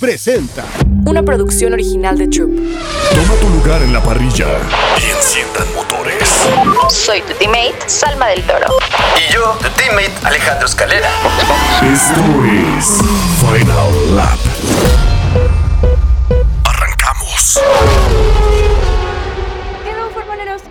Presenta. Una producción original de Troop. Toma tu lugar en la parrilla y enciendan motores. Soy tu teammate, Salma del Toro. Y yo, tu teammate, Alejandro Escalera. Esto es Final Lap. Arrancamos.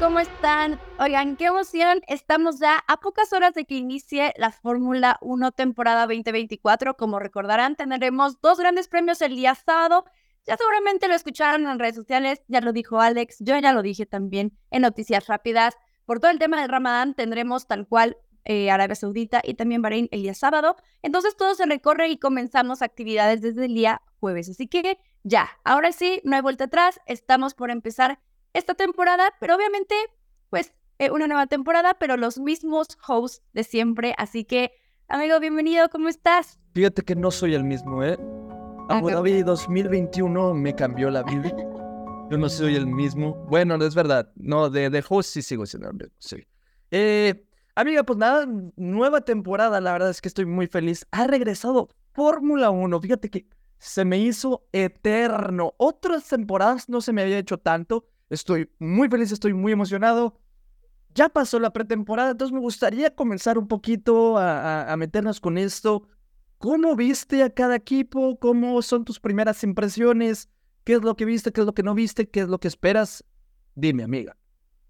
¿Cómo están? Oigan, qué emoción. Estamos ya a pocas horas de que inicie la Fórmula 1 temporada 2024. Como recordarán, tendremos dos grandes premios el día sábado. Ya seguramente lo escucharon en redes sociales, ya lo dijo Alex, yo ya lo dije también en Noticias Rápidas. Por todo el tema del Ramadán tendremos tal cual eh, Arabia Saudita y también Bahrein el día sábado. Entonces todo se recorre y comenzamos actividades desde el día jueves. Así que ya, ahora sí, no hay vuelta atrás. Estamos por empezar esta temporada, pero obviamente, pues eh, una nueva temporada, pero los mismos hosts de siempre. Así que, amigo, bienvenido, ¿cómo estás? Fíjate que no soy el mismo, ¿eh? Abu Dhabi 2021 me cambió la vida. Yo no soy el mismo. Bueno, no es verdad. No, de, de host sí sigo siendo el mismo, sí. Eh, amiga, pues nada, nueva temporada. La verdad es que estoy muy feliz. Ha regresado Fórmula 1. Fíjate que se me hizo eterno. Otras temporadas no se me había hecho tanto. Estoy muy feliz, estoy muy emocionado. Ya pasó la pretemporada, entonces me gustaría comenzar un poquito a, a, meternos con esto. ¿Cómo viste a cada equipo? ¿Cómo son tus primeras impresiones? ¿Qué es lo que viste? ¿Qué es lo que no viste? ¿Qué es lo que esperas? Dime, amiga.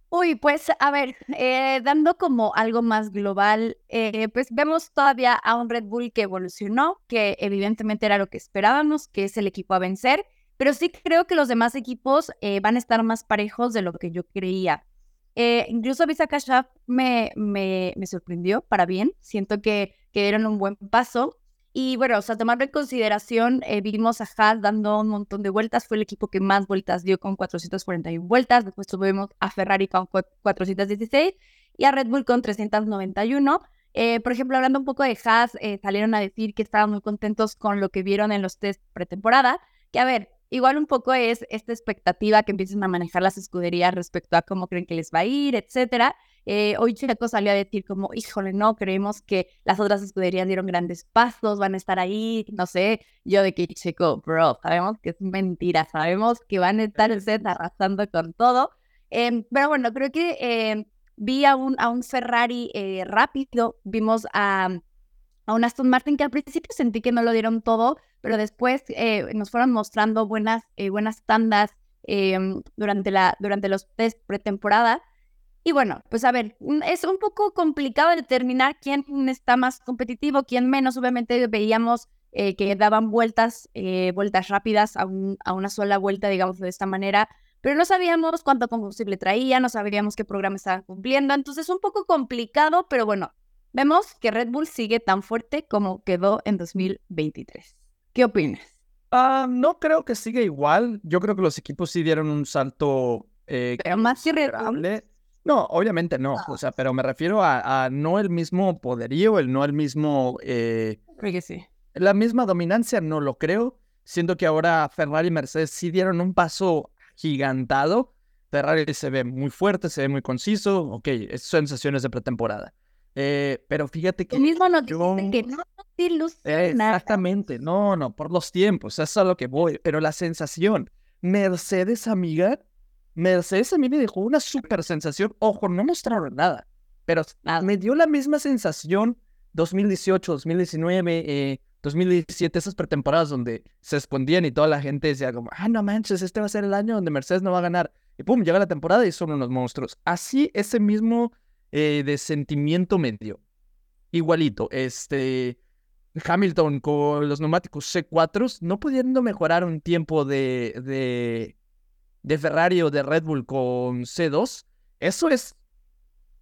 Uy, pues a ver, eh, dando como algo más global, eh, pues vemos todavía a un Red Bull que evolucionó, que evidentemente era lo que esperábamos, que es el equipo a vencer, pero sí creo que los demás equipos eh, van a estar más parejos de lo que yo creía. incluso Visa Kashaf me, me, me, sorprendió para bien, siento que, que dieron un buen paso. Y bueno, o sea, tomando en consideración, eh, vimos a Haas dando un montón de vueltas, fue el equipo que más vueltas dio con 441 vueltas, después tuvimos a Ferrari con 416 y a Red Bull con 391. Eh, por ejemplo, hablando un poco de Haas, eh, salieron a decir que estaban muy contentos con lo que vieron en los test pretemporada, que a ver, igual un poco es esta expectativa que empiecen a manejar las escuderías respecto a cómo creen que les va a ir, etcétera. Eh, hoy Checo salió a decir como, híjole, no, creemos que las otras escuderías dieron grandes pasos, van a estar ahí, no sé, yo de que Checo, bro, sabemos que es mentira, sabemos que van a estar ustedes arrasando con todo, eh, pero bueno, creo que eh, vi a un, a un Ferrari eh, rápido, vimos a, a un Aston Martin que al principio sentí que no lo dieron todo, pero después eh, nos fueron mostrando buenas, eh, buenas tandas durante, la, durante los test pretemporada. Y bueno, pues a ver, es un poco complicado determinar quién está más competitivo, quién menos. Obviamente veíamos eh, que daban vueltas, eh, vueltas rápidas a, una sola vuelta, digamos de esta manera, pero no sabíamos cuánto combustible traía, no sabíamos qué programa estaban cumpliendo. Entonces, un poco complicado, pero bueno, vemos que Red Bull sigue tan fuerte como quedó en 2023. ¿Qué opinas? Uh, no creo que siga igual. Yo creo que los equipos sí dieron un salto. Eh, pero más irreparable. No, obviamente no, o sea, pero me refiero a, a no el mismo poderío, el no el mismo... Eh, que sí. La misma dominancia no lo creo. Siento que ahora Ferrari y Mercedes sí dieron un paso gigantado. Ferrari se ve muy fuerte, se ve muy conciso. Ok, son sensaciones de pretemporada. Eh, pero fíjate que... El mismo no yo... que no eh, Exactamente, no, no, por los tiempos, eso es a lo que voy. Pero la sensación, Mercedes, amiga, Mercedes a mí me dejó una super sensación. Ojo, no mostraron nada, pero me dio la misma sensación 2018, 2019, eh, 2017, esas pretemporadas donde se escondían y toda la gente decía como, ah, no manches, este va a ser el año donde Mercedes no va a ganar. Y pum, llega la temporada y son unos monstruos. Así ese mismo eh, de sentimiento me dio. Igualito, este... Hamilton con los neumáticos C4 no pudiendo mejorar un tiempo de, de de Ferrari o de Red Bull con C2, eso es,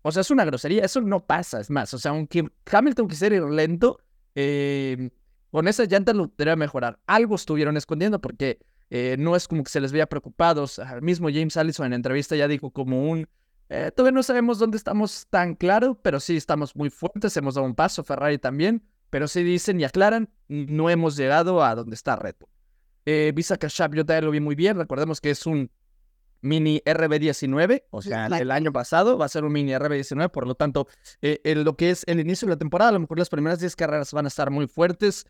o sea, es una grosería, eso no pasa, es más, o sea, aunque Hamilton quisiera ir lento, eh, con esa llanta lo debería mejorar. Algo estuvieron escondiendo porque eh, no es como que se les veía preocupados. Al mismo James Allison en entrevista ya dijo como un, eh, todavía no sabemos dónde estamos tan claro, pero sí estamos muy fuertes, hemos dado un paso, Ferrari también, pero sí dicen y aclaran, no hemos llegado a donde está Red Bull. Eh, Visa Cash App yo también lo vi muy bien, recordemos que es un mini RB19, o sea, el año pasado va a ser un mini RB19, por lo tanto, eh, en lo que es el inicio de la temporada, a lo mejor las primeras 10 carreras van a estar muy fuertes.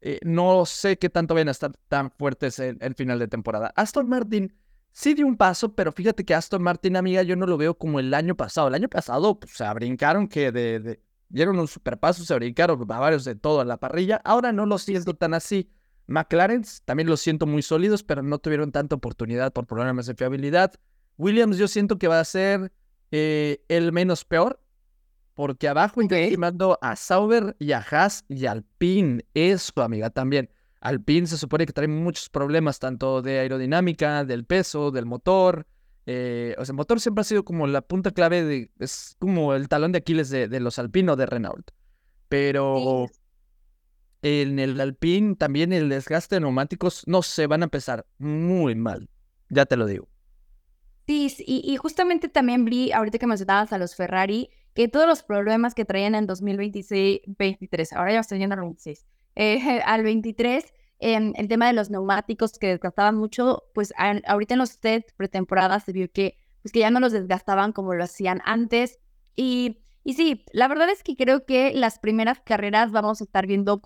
Eh, no sé qué tanto van a estar tan fuertes en el final de temporada. Aston Martin sí dio un paso, pero fíjate que Aston Martin, amiga, yo no lo veo como el año pasado. El año pasado, pues, se brincaron que de, de, dieron un super paso, se brincaron a varios de todo en la parrilla. Ahora no lo siento tan así. McLaren también lo siento muy sólidos, pero no tuvieron tanta oportunidad por problemas de fiabilidad. Williams yo siento que va a ser eh, el menos peor, porque abajo okay. estoy a Sauber y a Haas y Alpine. Eso, amiga, también. Alpine se supone que trae muchos problemas, tanto de aerodinámica, del peso, del motor. Eh, o sea, el motor siempre ha sido como la punta clave, de, es como el talón de Aquiles de, de los Alpine de Renault. Pero sí en el Alpine también el desgaste de neumáticos, no se van a empezar muy mal, ya te lo digo. Sí, y, y, justamente también vi, ahorita que mencionabas a los Ferrari, que todos los problemas que traían en 2026, 23, ahora ya estoy yendo al 26, eh, al 23, eh, el tema de los neumáticos que desgastaban mucho, pues a, ahorita en los test pretemporadas se vio que, pues, que ya no los desgastaban como lo hacían antes. Y y sí, la verdad es que creo que las primeras carreras vamos a estar viendo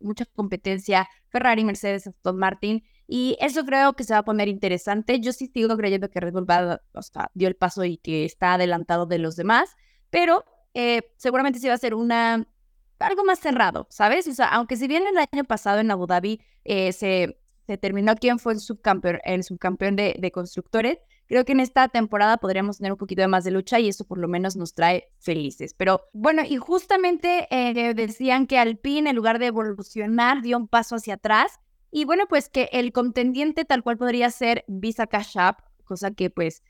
mucha competencia, Ferrari, Mercedes, Aston Martin, y eso creo que se va a poner interesante. Yo sí sigo creyendo que Red Bull va, o sea, dio el paso y que está adelantado de los demás, pero eh, seguramente sí va a ser una algo más cerrado, ¿sabes? O sea, aunque si bien el año pasado en Abu Dhabi eh, se, se terminó quién fue el subcampeón, el subcampeón de, de constructores, Creo que en esta temporada podríamos tener un poquito de más de lucha y eso por lo menos nos trae felices. Pero bueno, y justamente eh, decían que Alpine en lugar de evolucionar dio un paso hacia atrás y bueno, pues que el contendiente tal cual podría ser Visa Cash App, cosa que pues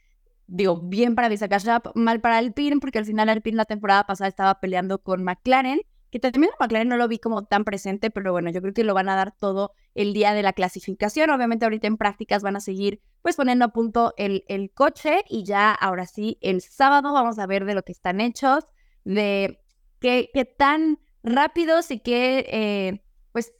digo, bien para Visa Cash App, mal para Alpine, porque al final Alpine la temporada pasada estaba peleando con McLaren que también McLaren no lo vi como tan presente, pero bueno, yo creo que lo van a dar todo el día de la clasificación. Obviamente ahorita en prácticas van a seguir pues poniendo a punto el, el coche y ya ahora sí, el sábado vamos a ver de lo que están hechos, de qué, qué tan rápidos y qué, eh, pues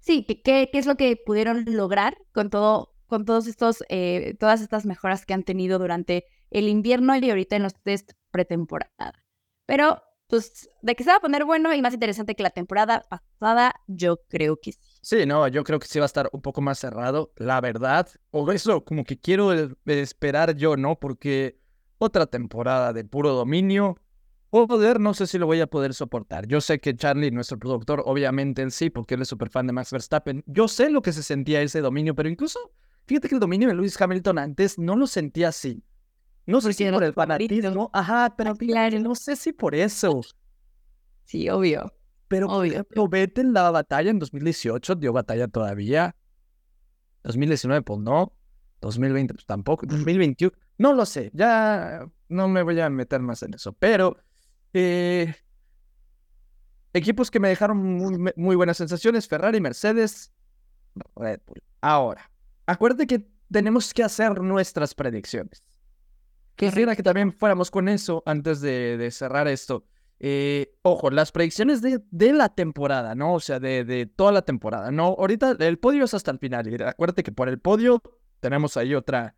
sí, qué, qué, es lo que pudieron lograr con todo, con todos estos, eh, todas estas mejoras que han tenido durante el invierno y ahorita en los test pretemporada. Pero pues de que se va a poner bueno y más interesante que la temporada pasada, yo creo que sí. Sí, no, yo creo que sí va a estar un poco más cerrado, la verdad. O eso, como que quiero esperar yo, ¿no? Porque otra temporada de puro dominio, poder, no sé si lo voy a poder soportar. Yo sé que Charlie, nuestro productor, obviamente en sí, porque él es súper fan de Max Verstappen, yo sé lo que se sentía ese dominio, pero incluso, fíjate que el dominio de Lewis Hamilton antes no lo sentía así. No sé si por el fanatismo. Ajá, pero claro. no sé si por eso. Sí, obvio. Pero, obvio. por ejemplo, la batalla en 2018 dio batalla todavía. 2019, pues no. 2020, pues tampoco. 2021, no lo sé. Ya no me voy a meter más en eso. Pero, eh, equipos que me dejaron muy, muy buenas sensaciones: Ferrari, Mercedes, Red Bull. Ahora, acuérdate que tenemos que hacer nuestras predicciones. Quisiera que también fuéramos con eso antes de, cerrar esto. Eh, ojo, las predicciones de, de, la temporada, ¿no? O sea, de, de, toda la temporada, ¿no? Ahorita el podio es hasta el final. Y acuérdate que por el podio tenemos ahí otra,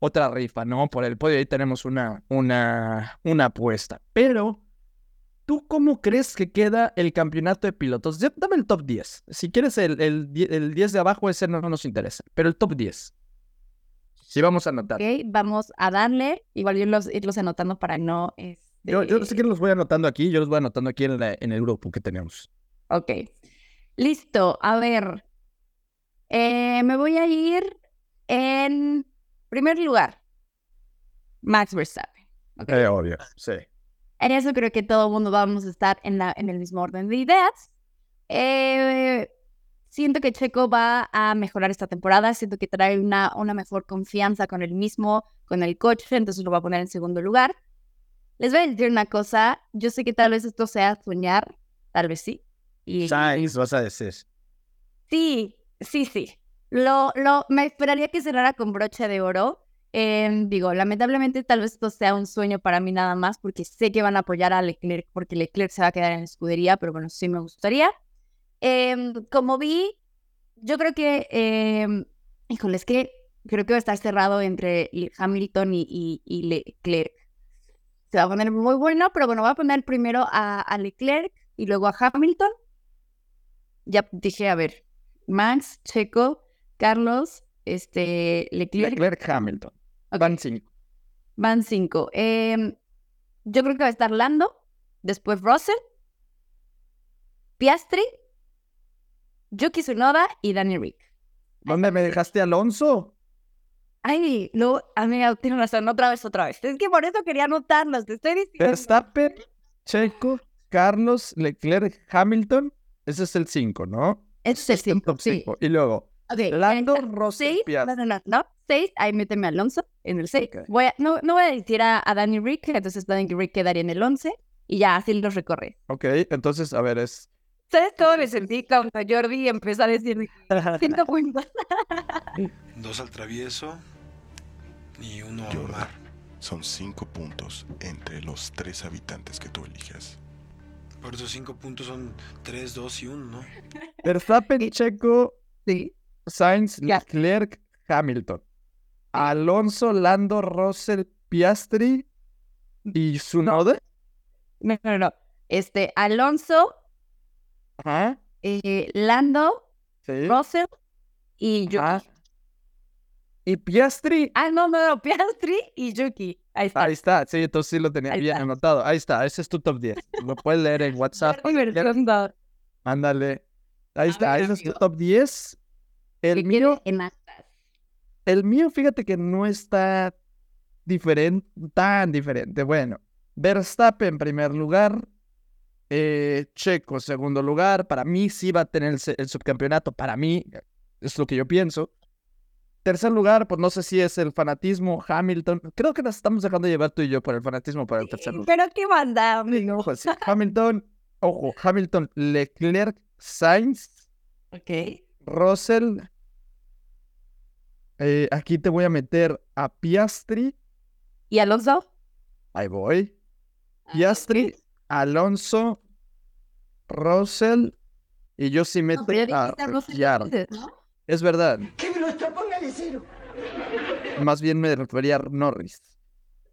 otra rifa, ¿no? Por el podio ahí tenemos una, una, una apuesta. Pero, ¿tú cómo crees que queda el campeonato de pilotos? Dame el top 10. Si quieres el, el, el 10 de abajo, ese no nos interesa. Pero el top 10. Sí, vamos a anotar. Ok, vamos a darle. Igual yo los irlos anotando para no. Este... Yo, yo sé que los voy anotando aquí, yo los voy anotando aquí en, en el grupo que tenemos. Ok. Listo. A ver. Eh, me voy a ir en primer lugar. Max Verstappen. Okay. Eh, obvio, sí. En eso creo que todo el mundo vamos a estar en, la, en el mismo orden de ideas. Eh, Siento que Checo va a mejorar esta temporada, siento que trae una, una mejor confianza con el mismo, con el coche, entonces lo va a poner en segundo lugar. Les voy a decir una cosa, yo sé que tal vez esto sea soñar, tal vez sí. Y... Sainz vas a decir. Sí, sí, sí. Lo, lo, me esperaría que cerrara con broche de oro Em, digo, lamentablemente tal vez esto sea un sueño para mí nada más, porque sé que van a apoyar a Leclerc, porque Leclerc se va a quedar en la escudería, pero bueno, sí me gustaría. Em, como vi, yo creo que, eh, híjole, es que creo que va a estar cerrado entre Hamilton y, y, Leclerc. Se va a poner muy bueno, pero bueno, voy a poner primero a, a Leclerc y luego a Hamilton. Ya dije, a ver, Max, Checo, Carlos, este, Leclerc. Leclerc, Hamilton. Van cinco. Van cinco. Em, yo creo que va a estar Lando, después Russell, Piastri, Yuki Tsunoda y Danny Rick. ¿Dónde me dejaste Alonso? Ay, no, amiga, tienes razón, otra vez, otra vez. Es que por eso quería anotarlos, te estoy diciendo. Verstappen, Checo, Carlos, Leclerc, Hamilton. Ese es el 5, ¿no? Ese es el 5, sí. Y luego, okay, Lando, Rossi, No, no, no, 6, ahí méteme a Alonso en el 6. Voy a, no, no voy a decir a, a, Danny Rick, entonces Danny Rick quedaría en el 11 y ya así los recorre. Ok, entonces, a ver, es ¿Sabes cómo me sentí cuando Jordi empezó a decir cinco puntos? Dos al travieso y uno al mar. Son cinco puntos entre los tres habitantes que tú elijas. Por esos cinco puntos son tres, dos y uno, ¿no? Verstappen, Checo, sí. Sainz, Leclerc, Hamilton. Alonso, Lando, Russell, Piastri y Sunoda. No, no, no. Este, Alonso, Ajá. Eh, Lando, Russell y Yuki. ¿Y Piastri? Ah, no, no, no, Piastri y Yuki. Ahí está. Ahí está, sí, entonces sí lo tenía bien anotado. Ahí está, ese es tu top 10. Lo puedes leer en WhatsApp. Ándale. Ahí está, ese es tu top 10. El mío. El mío, fíjate que no está diferente, tan diferente. Bueno, Verstappen en primer lugar, eh, Checo, segundo lugar. Para mí sí va a tener el, subcampeonato. Para mí es lo que yo pienso. Tercer lugar, pues no sé si es el fanatismo, Hamilton. Creo que nos estamos dejando llevar tú y yo por el fanatismo para el tercer lugar. Pero qué banda, amigo. Pues Hamilton, ojo, Hamilton, Leclerc, Sainz. Ok. Russell. Eh, aquí te voy a meter a Piastri. ¿Y Alonso? Ahí voy. Ah, Piastri, Alonso, Russell y yo sí meto a Ricciardo. Es verdad. Que me lo ponga de cero. Más bien me refería a Norris.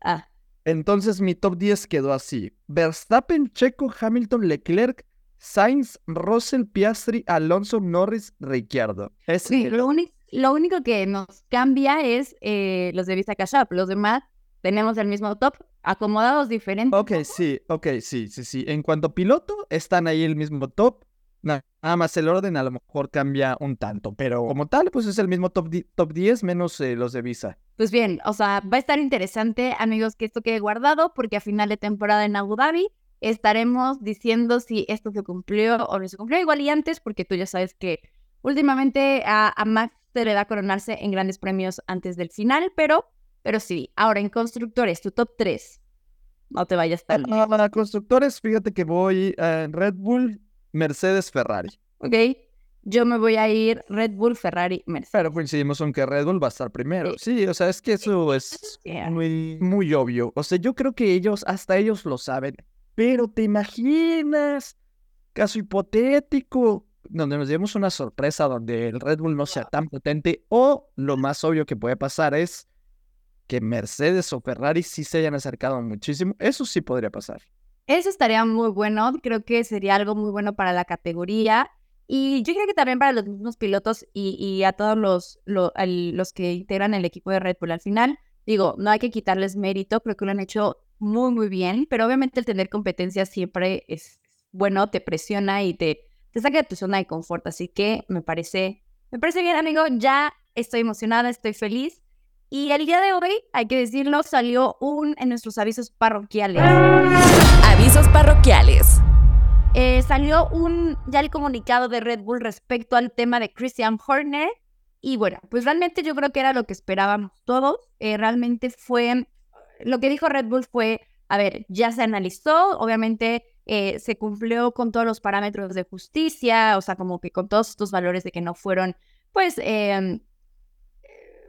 Ah. Entonces mi top 10 quedó así. Verstappen, Checo, Hamilton, Leclerc, Sainz, Russell, Piastri, Alonso, Norris, Ricciardo. Sí, lo, lo, único que nos cambia es eh, los de Vista Cash Los demás tenemos el mismo top, acomodados diferentes. Ok, sí, ok, sí, sí, sí. En cuanto a piloto, están ahí el mismo top. Nada más el orden a lo mejor cambia un tanto, pero como tal, pues es el mismo top, top 10 menos eh, los de Visa. Pues bien, o sea, va a estar interesante, amigos, que esto quede guardado, porque a final de temporada en Abu Dhabi estaremos diciendo si esto se cumplió o no se cumplió. Igual y antes, porque tú ya sabes que últimamente a, a Max se le da coronarse en grandes premios antes del final, pero pero sí, ahora en constructores, tu top 3. No te vayas tan lejos. Para constructores, fíjate que voy en Red Bull, Mercedes, Ferrari. Ok. Yo me voy a ir Red Bull, Ferrari, Mercedes. Pero coincidimos en que Red Bull va a estar primero. Sí, o sea, es que eso es muy, muy obvio. O sea, yo creo que ellos, hasta ellos lo saben. Pero te imaginas, caso hipotético, donde nos llevemos una sorpresa donde el Red Bull no sea tan potente o lo más obvio que puede pasar es que Mercedes o Ferrari sí se hayan acercado muchísimo. Eso sí podría pasar. Eso estaría muy bueno. Creo que sería algo muy bueno para la categoría. Y yo creo que también para los mismos pilotos y, a todos los, los que integran el equipo de Red Bull. Al final, digo, no hay que quitarles mérito, creo que lo han hecho muy, muy bien, pero obviamente el tener competencia siempre es bueno, te presiona y te, te saca de tu zona de confort. Así que me parece, me parece bien, amigo. Ya estoy emocionada, estoy feliz. Y el día de hoy, hay que decirlo, salió un en nuestros avisos parroquiales. Avisos parroquiales. Eh, salió un ya el comunicado de Red Bull respecto al tema de Christian Horner. Y bueno, pues realmente yo creo que era lo que esperábamos todos. Eh, realmente fue, lo que dijo Red Bull fue, a ver, ya se analizó, obviamente eh, se cumplió con todos los parámetros de justicia, o sea, como que con todos estos valores de que no fueron, pues, em,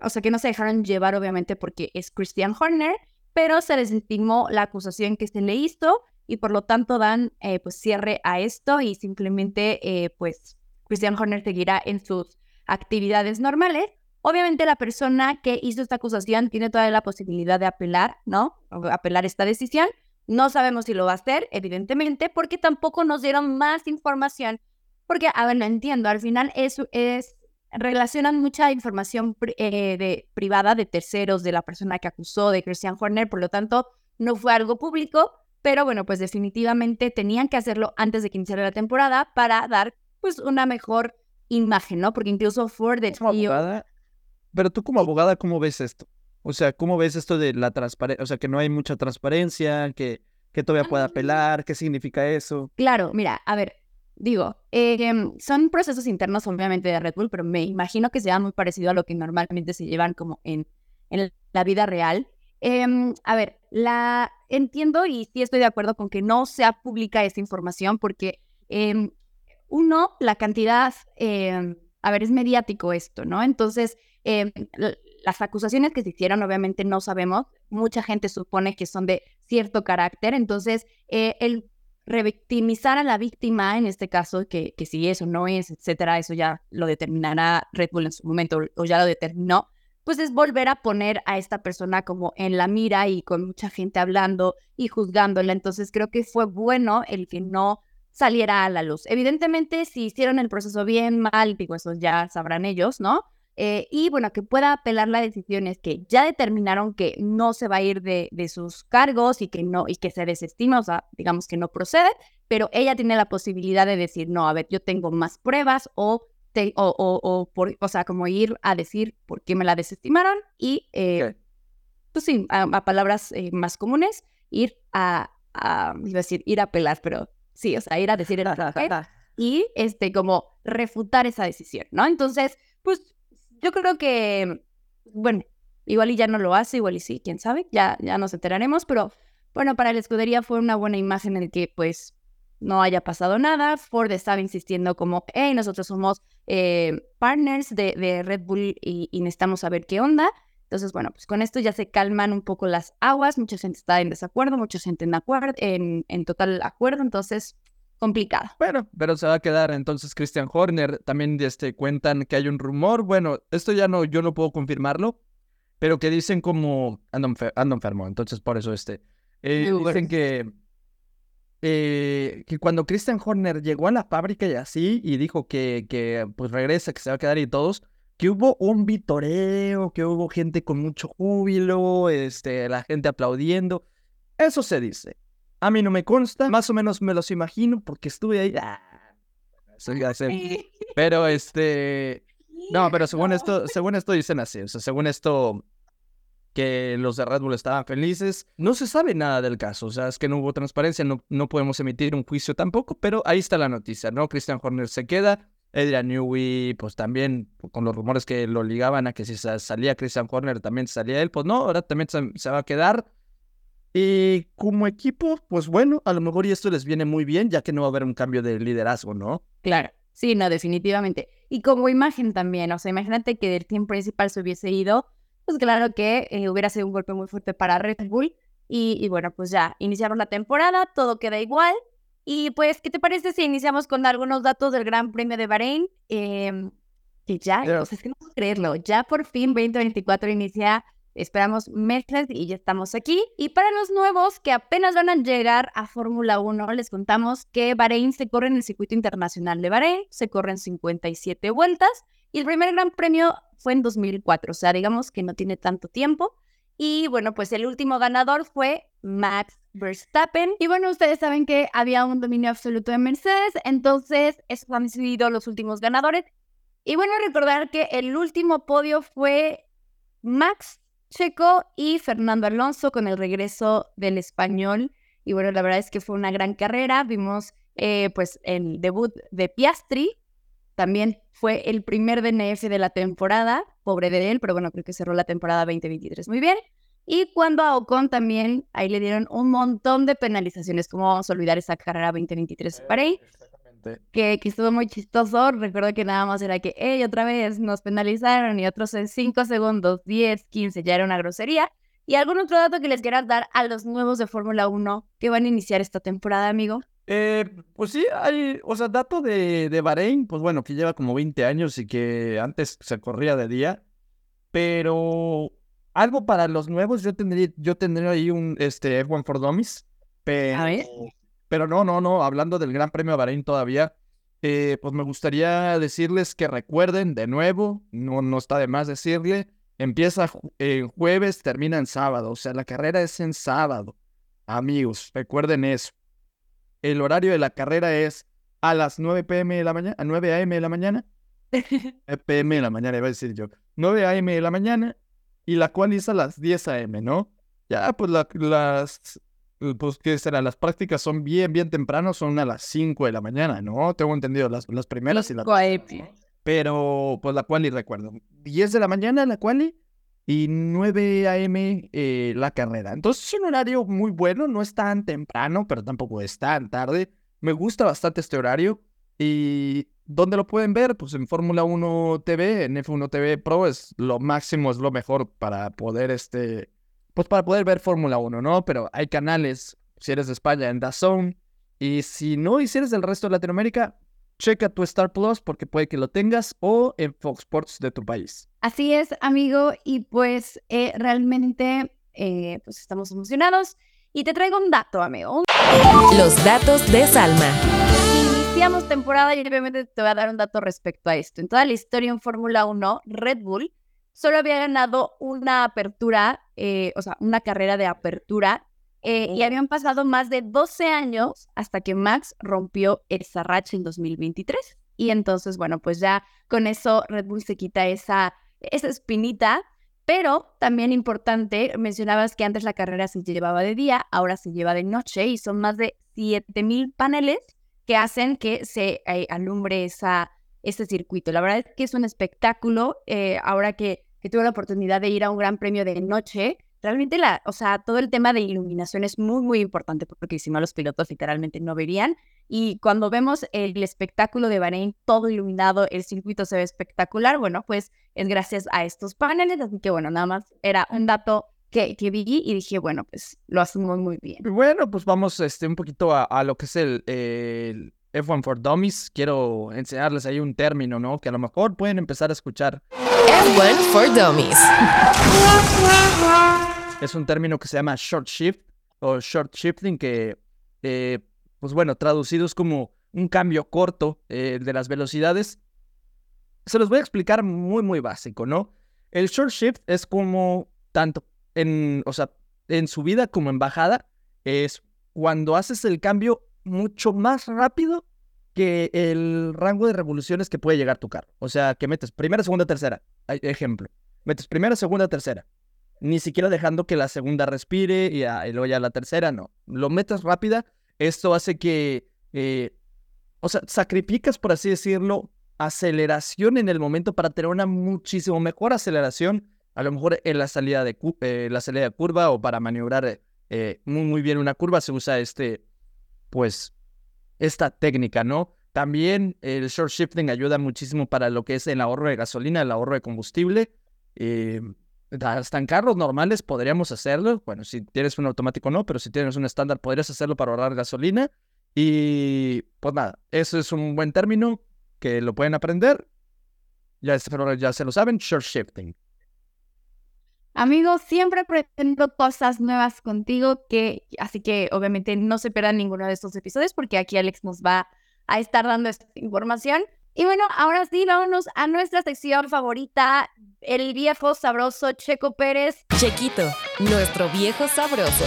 o sea, que no se dejaron llevar obviamente porque es Christian Horner, pero se desestimó la acusación que se le hizo y por lo tanto dan eh, pues cierre a esto y simplemente eh, pues Christian Horner seguirá en sus actividades normales. Obviamente la persona que hizo esta acusación tiene todavía la posibilidad de apelar, ¿no? apelar esta decisión. No sabemos si lo va a hacer, evidentemente, porque tampoco nos dieron más información. Porque, a ver, no entiendo, al final es, es relacionan mucha información eh, de, privada de terceros, de la persona que acusó de Christian Horner, por lo tanto, no fue algo público, pero bueno, pues definitivamente tenían que hacerlo antes de que iniciara la temporada para dar pues una mejor imagen, ¿no? Porque incluso Ford decidió... Pero tú como abogada, ¿cómo ves esto? O sea, ¿cómo ves esto de la transparencia? O sea, que no hay mucha transparencia, que, que todavía pueda ah. apelar, ¿qué significa eso? Claro, mira, a ver, digo, em, son procesos internos obviamente de Red Bull, pero me imagino que sea muy parecido a lo que normalmente se llevan como en, en la vida real. Em, a ver, la entiendo y sí estoy de acuerdo con que no sea pública esta información porque em, uno, la cantidad, a ver, es mediático esto, ¿no? Entonces, las acusaciones que se hicieron obviamente no sabemos, mucha gente supone que son de cierto carácter, entonces eh, el revictimizar a la víctima, en este caso, que, que si eso no es, etcétera, eso ya lo determinará Red Bull en su momento o ya lo determinó, pues es volver a poner a esta persona como en la mira y con mucha gente hablando y juzgándola. Entonces creo que fue bueno el que no saliera a la luz. Evidentemente, si hicieron el proceso bien, mal, digo, eso ya sabrán ellos, ¿no? Eh, y bueno, que pueda apelar las decisiones que ya determinaron que no se va a ir de, sus cargos y que no y que se desestima, o sea, digamos que no procede, pero ella tiene la posibilidad de decir, no, a ver, yo tengo más pruebas o, o, o, por, o sea, como ir a decir por qué me la desestimaron y, eh, pues sí, a, palabras eh, más comunes, ir a, a, iba a decir, ir a apelar, pero sí, o sea, ir a decir el y este, como refutar esa decisión, ¿no? Entonces, pues yo creo que, bueno, igual y ya no lo hace, igual y sí, quién sabe, ya, ya nos enteraremos, pero bueno, para la escudería fue una buena imagen en que pues no haya pasado nada. Ford estaba insistiendo como, hey, nosotros somos eh, partners de, de, Red Bull y, y, necesitamos saber qué onda. Entonces, bueno, pues con esto ya se calman un poco las aguas, mucha gente está en desacuerdo, mucha gente en, acuerdo, en, en total acuerdo, entonces complicada. Bueno, pero se va a quedar entonces Christian Horner. También este, cuentan que hay un rumor. Bueno, esto ya no, yo no puedo confirmarlo, pero que dicen como ando, enfermo, entonces por eso este. Eh, dicen que, eh, que cuando Christian Horner llegó a la fábrica y así, y dijo que, que pues regresa, que se va a quedar y todos, que hubo un vitoreo, que hubo gente con mucho júbilo, este, la gente aplaudiendo. Eso se dice. A mí no me consta, más o menos me los imagino porque estuve ahí. Ah, pero este. No, pero según esto, según esto dicen así. O sea, según esto, que los de Red Bull estaban felices. No se sabe nada del caso. O sea, es que no hubo transparencia, no, no podemos emitir un juicio tampoco, pero ahí está la noticia, ¿no? Christian Horner se queda. Adrian Newey, pues también con los rumores que lo ligaban a que si salía Christian Horner también salía él, pues no, ahora también se va a quedar. Y como equipo, pues bueno, a lo mejor y esto les viene muy bien, ya que no va a haber un cambio de liderazgo, ¿no? Claro, sí, no, definitivamente. Y como imagen también, o sea, imagínate que del team principal se hubiese ido, pues claro que eh, hubiera sido un golpe muy fuerte para Red Bull. Y, bueno, pues ya, iniciaron la temporada, todo queda igual. Y pues, ¿qué te parece si iniciamos con algunos datos del Gran Premio de Bahrein? Eh, que ya, o sea, es que no puedo creerlo, ya por fin 2024 inicia Esperamos meses y ya estamos aquí. Y para los nuevos que apenas van a llegar a Fórmula 1, les contamos que Bahrein se corre en el circuito internacional de Bahrein, se corren 57 vueltas y el primer gran premio fue en 2004, o sea, digamos que no tiene tanto tiempo. Y bueno, pues el último ganador fue Max Verstappen. Y bueno, ustedes saben que había un dominio absoluto de Mercedes, entonces esos han sido los últimos ganadores. Y bueno, recordar que el último podio fue Max Checo y Fernando Alonso con el regreso del español. Y bueno, la verdad es que fue una gran carrera. Vimos eh, pues el debut de Piastri. También fue el primer DNF de la temporada. Pobre de él, pero bueno, creo que cerró la temporada 2023 muy bien. Y cuando a Ocon también, ahí le dieron un montón de penalizaciones. ¿Cómo vamos a olvidar esa carrera 2023 para? Que, que estuvo muy chistoso. Recuerdo que nada más era que, hey, otra vez nos penalizaron y otros en 5 segundos, 10, 15, ya era una grosería. ¿Y algún otro dato que les quieras dar a los nuevos de Fórmula 1 que van a iniciar esta temporada, amigo? Eh, pues sí, hay, o sea, dato de, de Bahrein, pues bueno, que lleva como 20 años y que antes se corría de día, pero algo para los nuevos, yo tendría, yo tendría ahí un este, F1 for Dummies, pero. Pero no, no, no, hablando del Gran Premio de Bahrein todavía, eh, pues me gustaría decirles que recuerden de nuevo, no, no está de más decirle, empieza en jueves, termina en sábado, o sea, la carrera es en sábado, amigos, recuerden eso. El horario de la carrera es a las 9 pm de la mañana, a 9 am de la mañana, eh, PM de la mañana, iba a decir yo. 9 AM de la mañana y la cual es a las 10 AM, ¿no? Ya, pues la- las, pues qué será, las prácticas son bien, bien temprano, son a las 5 de la mañana, ¿no? Tengo entendido las, las primeras y las... Pero, pues la quali recuerdo. 10 de la mañana la quali y 9 AM eh, la carrera. Entonces es un horario muy bueno, no es tan temprano, pero tampoco es tan tarde. Me gusta bastante este horario. ¿Y dónde lo pueden ver? Pues en Fórmula 1 TV, en F1 TV Pro es lo máximo, es lo mejor para poder, este, pues para poder ver Fórmula 1, ¿no? Pero hay canales, si eres de España, en DAZN. Y si no, y si eres del resto de Latinoamérica, checa tu Star Plus porque puede que lo tengas o en Fox Sports de tu país. Así es, amigo, y pues eh, realmente eh, pues estamos emocionados. Y te traigo un dato, amigo. Los datos de Salma. Iniciamos temporada y obviamente te voy a dar un dato respecto a esto. En toda la historia en Fórmula 1, Red Bull solo había ganado una apertura, eh, o sea, una carrera de apertura, eh, y habían pasado más de 12 años hasta que Max rompió esa racha en 2023. Y entonces, bueno, pues ya con eso Red Bull se quita esa, esa espinita. Pero también importante, mencionabas que antes la carrera se llevaba de día, ahora se lleva de noche y son más de 7000 paneles que hacen que se eh, alumbre esa, ese circuito. La verdad es que es un espectáculo. eh, ahora que, que tuve la oportunidad de ir a un gran premio de noche, realmente la, o sea, todo el tema de iluminación es muy, muy importante porque si no los pilotos literalmente no verían. Y cuando vemos el espectáculo de Bahrein, todo iluminado, el circuito se ve espectacular, bueno, pues es gracias a estos paneles. Así que bueno, nada más era un dato que, que vi y dije, bueno, pues lo hacemos muy bien. Y bueno, pues vamos este, un poquito a, a lo que es el, el F1 for Dummies. Quiero enseñarles ahí un término, ¿no? Que a lo mejor pueden empezar a escuchar. F1 for Dummies. Es un término que se llama short shift o short shifting, que, eh, pues bueno, traducido es como un cambio corto eh, de las velocidades. Se los voy a explicar muy, muy básico, ¿no? El short shift es como tanto en, o sea, en subida como en bajada, es cuando haces el cambio mucho más rápido que el rango de revoluciones que puede llegar tu carro. O sea, que metes primera, segunda, tercera. Ejemplo. Metes primera, segunda, tercera. Ni siquiera dejando que la segunda respire y, a- y luego ya la tercera, no. Lo metes rápida. Esto hace que, eh, o sea, sacrificas, por así decirlo, aceleración en el momento para tener una muchísimo mejor aceleración. A lo mejor en la salida de, eh, la salida de curva o para maniobrar eh, muy, muy bien una curva se usa este, pues, esta técnica, ¿no? También el short shifting ayuda muchísimo para lo que es el ahorro de gasolina, el ahorro de combustible. Eh, hasta en carros normales podríamos hacerlo. Bueno, si tienes un automático no, pero si tienes un estándar podrías hacerlo para ahorrar gasolina. Y pues nada, eso es un buen término que lo pueden aprender. Ya, ya se lo saben, short shifting. Amigos, siempre pretendo cosas nuevas contigo, que así que obviamente no se pierdan ninguno de estos episodios porque aquí Alex nos va a estar dando esta información. Y bueno, ahora sí, vámonos a nuestra sección favorita, el viejo sabroso Checo Pérez. Chequito, nuestro viejo sabroso.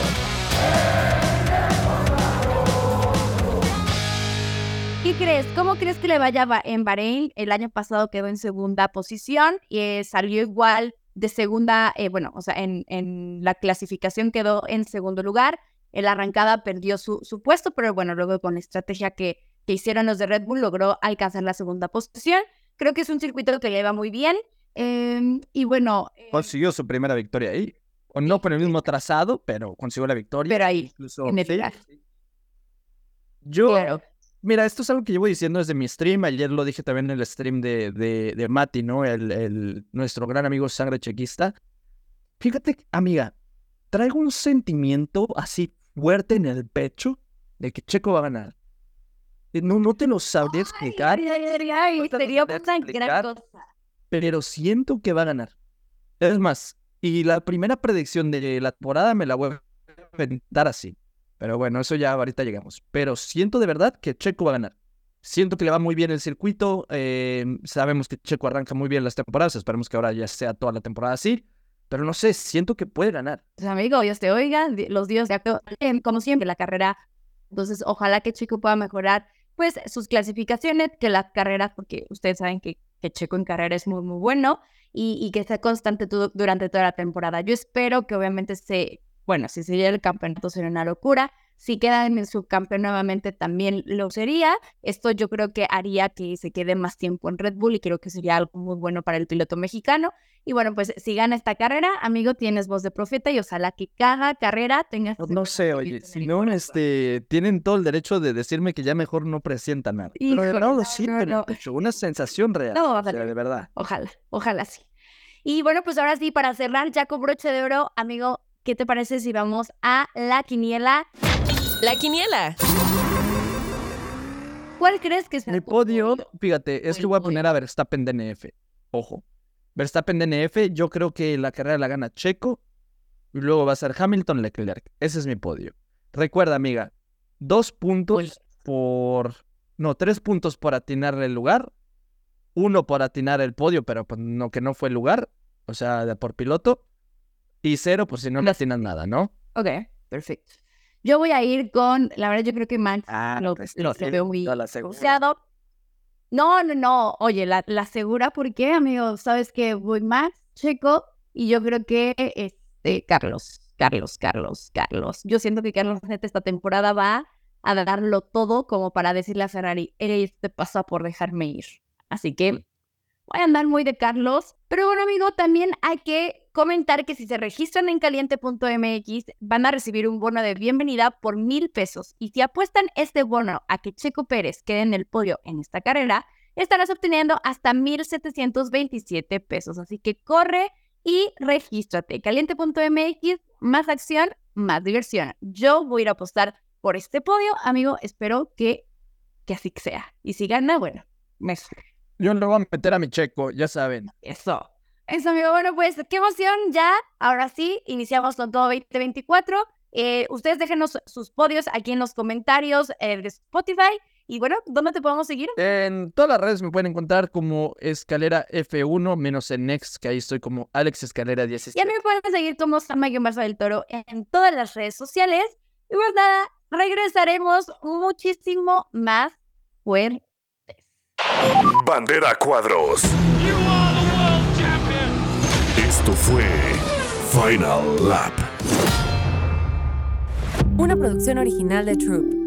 ¿Qué crees? ¿Cómo crees que le vaya en Bahrein? El año pasado quedó en segunda posición y eh, salió igual de segunda, eh, bueno, o sea, en, en la clasificación quedó en segundo lugar. En la arrancada perdió su, su puesto, pero bueno, luego con la estrategia que, que hicieron los de Red Bull logró alcanzar la segunda posición. Creo que es un circuito que le va muy bien. em, y bueno, eh, Consiguió su primera victoria ahí. O no con el mismo trazado, pero consiguió la victoria. pero ahí, Incluso, en el sí, lugar. sí. Yo, claro. Mira, esto es algo que llevo diciendo desde mi stream. Ayer lo dije también en el stream de, de, de Mati, ¿no? El, el, nuestro gran amigo Sangre Chequista. Fíjate, amiga, traigo un sentimiento así fuerte en el pecho de que Checo va a ganar. Eh, No, no te lo sabría explicar. Ay, ay, ay, No te lo sería una gran cosa. pero siento que va a ganar. Es más, y la primera predicción de la temporada me la voy a inventar así. Pero bueno, eso ya ahorita llegamos. Pero siento de verdad que Checo va a ganar. Siento que le va muy bien el circuito. eh, sabemos que Checo arranca muy bien las temporadas. Esperemos que ahora ya sea toda la temporada así. Pero no sé, siento que puede ganar. Pues, amigo, Dios te oiga, los dios em, como siempre, la carrera. Entonces, ojalá que Checo pueda mejorar, pues, sus clasificaciones, que la carrera, porque ustedes saben que, que Checo en carrera es muy, muy bueno, y, y que sea constante todo- durante toda la temporada. Yo espero que obviamente se, bueno, si se llega el campeonato sería una locura. Si queda en el subcampeón nuevamente también lo sería. Esto yo creo que haría que se quede más tiempo en Red Bull y creo que sería algo muy bueno para el piloto mexicano. Y bueno, pues si gana esta carrera, amigo, tienes voz de profeta y ojalá que cada carrera tengas... No, sé, oye, si no, este, tienen todo el derecho de decirme que ya mejor no presienta nada. Pero Híjole, verdad no, lo no, siento en el no. una sensación real. No, o ojalá. sea, de verdad. Ojalá, ojalá sí. Y bueno, pues ahora sí, para cerrar ya con broche de oro, amigo, ¿qué te parece si vamos a la quiniela? La quiniela. ¿Cuál crees que es Mi podio, fíjate, es que voy a poner a Verstappen DNF. Ojo. Verstappen DNF, yo creo que la carrera la gana Checo y luego va a ser Hamilton Leclerc. Ese es mi podio. Recuerda, amiga, dos puntos por. No, tres puntos por atinarle el lugar. Uno por atinar el podio, pero pues, no, que no fue el lugar. O sea, de por piloto. Y cero por si no le atinan nada, ¿no? Ok, perfecto. Yo voy a ir con, la verdad, yo creo que Max Ah, lo, pues, lo sí, veo muy confiado. No, no, no. Oye, la, la segura, ¿por qué, amigo? Sabes que voy Max, Checo, y yo creo que este, Carlos, Carlos, Carlos, Carlos. Yo siento que Carlos neta esta temporada va a darlo todo como para decirle a Ferrari, eres te pasa por dejarme ir. Así que voy a andar muy de Carlos. Pero bueno, amigo, también hay que comentar que si se registran en caliente.mx van a recibir un bono de bienvenida por mil pesos. Y si apuestan este bono a que Checo Pérez quede en el podio en esta carrera, estarás obteniendo hasta 1,727 pesos. Así que corre y regístrate. Caliente.mx, más acción, más diversión. Yo voy a ir a apostar por este podio, amigo. Espero que, que así sea. Y si gana, bueno, mejor. Yo le voy a meter a mi Checo, ya saben. Eso. Eso, amigo. Bueno, pues qué emoción. Ya, ahora sí, iniciamos con todo 2024. Eh, ustedes déjenos sus podios aquí en los comentarios eh, de Spotify. Y bueno, ¿dónde te podemos seguir? En todas las redes me pueden encontrar como Escalera F1, menos en Next, que ahí estoy como Alex Escalera Y a 17. mí me pueden seguir como Sama-Barça del Toro en todas las redes sociales. Y pues nada, regresaremos muchísimo más fuerte. Bandera Cuadros. Esto fue Final Lap. Una producción original de Troop.